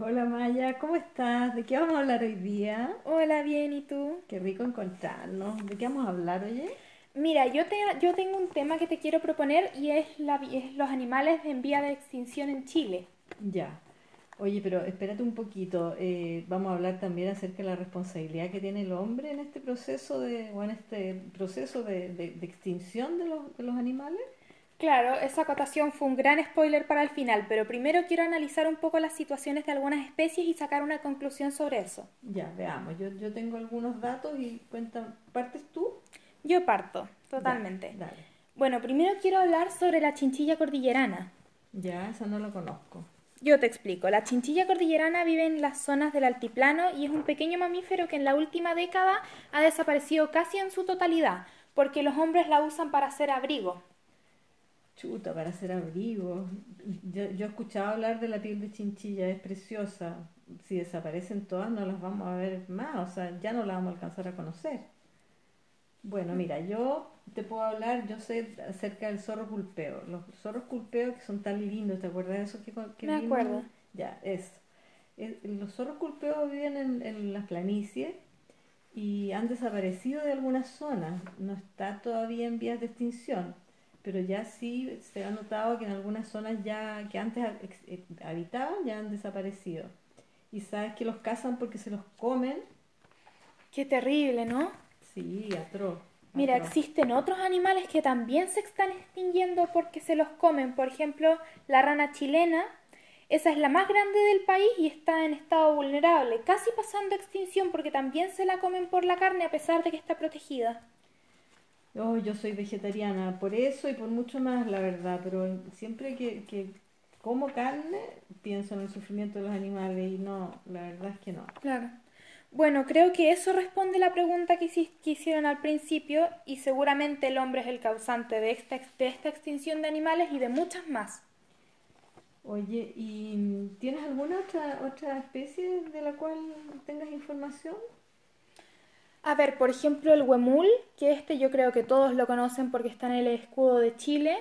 Hola Maya, ¿cómo estás? ¿De qué vamos a hablar hoy día? Hola, bien, ¿y tú? Qué rico encontrarnos. ¿De qué vamos a hablar, oye? Mira, yo, te, yo tengo un tema que te quiero proponer y es, la, es los animales en vía de extinción en Chile. Ya. Oye, pero espérate un poquito. eh, vamos a hablar también acerca de la responsabilidad que tiene el hombre en este proceso de, o en este proceso de, de- de extinción de los, de los animales. Claro, esa acotación fue un gran spoiler para el final, pero primero quiero analizar un poco las situaciones de algunas especies y sacar una conclusión sobre eso. Ya, veamos. Yo, yo tengo algunos datos y cuenta, ¿partes tú? Yo parto, Ya, totalmente. dale. Bueno, primero quiero hablar sobre la chinchilla cordillerana. Ya, esa no la conozco. Yo te explico. La chinchilla cordillerana vive en las zonas del altiplano y es un pequeño mamífero que en la última década ha desaparecido casi en su totalidad, porque los hombres la usan para hacer abrigo. Chuta, para hacer abrigo. Yo, yo he escuchado hablar de la piel de chinchilla, es preciosa. Si desaparecen todas, no las vamos a ver más, o sea, ya no las vamos a alcanzar a conocer. Bueno, mira, yo te puedo hablar, yo sé acerca del zorro culpeo. Los zorros culpeos que son tan lindos, ¿te acuerdas de esos que, que Me vimos? acuerdo. Ya, eso. Es- Los zorros culpeos viven en, en las planicies y han desaparecido de algunas zonas. No está todavía en vías de extinción, pero ya sí se ha notado que en algunas zonas ya que antes eh, habitaban ya han desaparecido. Y sabes que los cazan porque se los comen. Qué terrible, ¿no? Sí, atroz. Mira, atroz. existen otros animales que también se están extinguiendo porque se los comen. Por ejemplo, la rana chilena. Esa es la más grande del país y está en estado vulnerable, casi pasando a extinción porque también se la comen por la carne a pesar de que está protegida. Oh, yo soy vegetariana, por eso y por mucho más, la verdad, pero siempre que, que como carne pienso en el sufrimiento de los animales y no, la verdad es que no. Claro. Bueno, creo que eso responde la pregunta que, hici- que hicieron al principio y seguramente el hombre es el causante de esta, de esta extinción de animales y de muchas más. Oye, ¿y tienes alguna otra, otra especie de la cual tengas información? A ver, por ejemplo, el huemul, que este yo creo que todos lo conocen porque está en el escudo de Chile.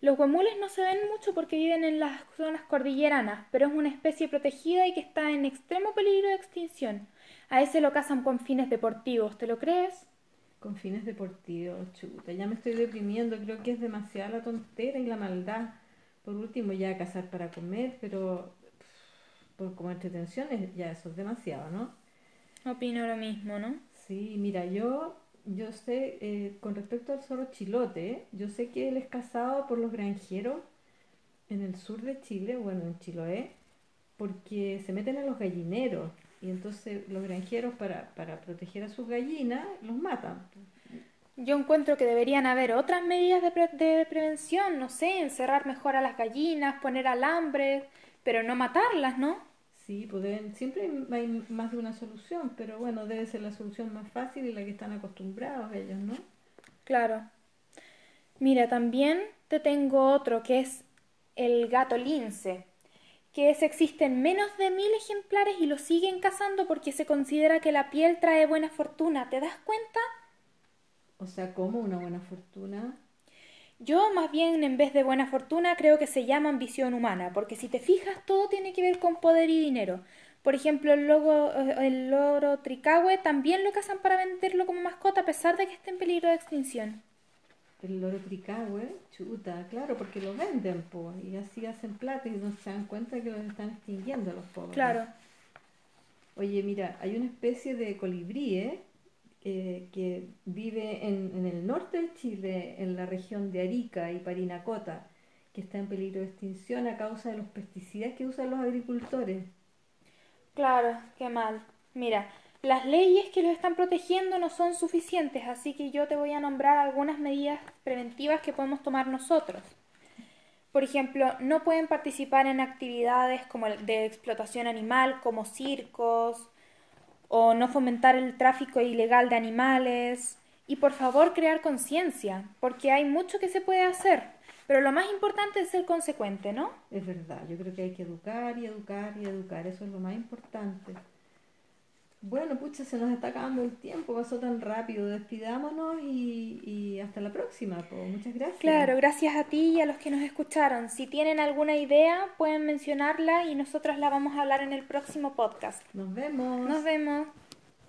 Los huemules no se ven mucho porque viven en las zonas cordilleranas, pero es una especie protegida y que está en extremo peligro de extinción. A ese lo cazan con fines deportivos, ¿te lo crees? Con fines deportivos, chuta, ya me estoy deprimiendo, creo que es demasiada la tontera y la maldad. Por último, ya cazar para comer, pero pff, por como entretención ya eso es demasiado, ¿no? Opino lo mismo, ¿no? Sí, mira, yo, yo sé, eh, con respecto al zorro chilote, yo sé que él es cazado por los granjeros en el sur de Chile, bueno, en Chiloé, porque se meten en los gallineros y entonces los granjeros para, para proteger a sus gallinas los matan. Yo encuentro que deberían haber otras medidas de, pre- de prevención, no sé, encerrar mejor a las gallinas, poner alambres, pero no matarlas, ¿no? Sí, pues deben- siempre hay más de una solución, pero bueno, debe ser la solución más fácil y la que están acostumbrados ellos, ¿no? Claro. Mira, también te tengo otro que es el gato lince, que ese existe en menos de mil ejemplares y lo siguen cazando porque se considera que la piel trae buena fortuna. ¿Te das cuenta? O sea, como una buena fortuna. Yo más bien en vez de buena fortuna creo que se llama ambición humana, porque si te fijas todo tiene que ver con poder y dinero. Por ejemplo, el, logo, eh, el loro tricahue también lo cazan para venderlo como mascota a pesar de que esté en peligro de extinción. El loro tricahue, chuta, claro, porque lo venden, po, y así hacen plata y no se dan cuenta que los están extinguiendo los pobres. Claro. Oye, mira, hay una especie de colibrí, ¿eh? Eh, que vive en, en el norte de Chile, en la región de Arica y Parinacota, que está en peligro de extinción a causa de los pesticidas que usan los agricultores. Claro, qué mal. Mira, las leyes que los están protegiendo no son suficientes, así que yo te voy a nombrar algunas medidas preventivas que podemos tomar nosotros. Por ejemplo, no pueden participar en actividades como de explotación animal, como circos, o no fomentar el tráfico ilegal de animales. Y por favor, crear conciencia, porque hay mucho que se puede hacer, pero lo más importante es ser consecuente, ¿no? Es verdad, yo creo que hay que educar y educar y educar, eso es lo más importante. Bueno, pucha, se nos está acabando el tiempo, pasó tan rápido. Despidámonos y, y hasta la próxima. pues. Muchas gracias. Claro, gracias a ti y a los que nos escucharon. Si tienen alguna idea, pueden mencionarla y nosotros la vamos a hablar en el próximo podcast. Nos vemos. Nos vemos.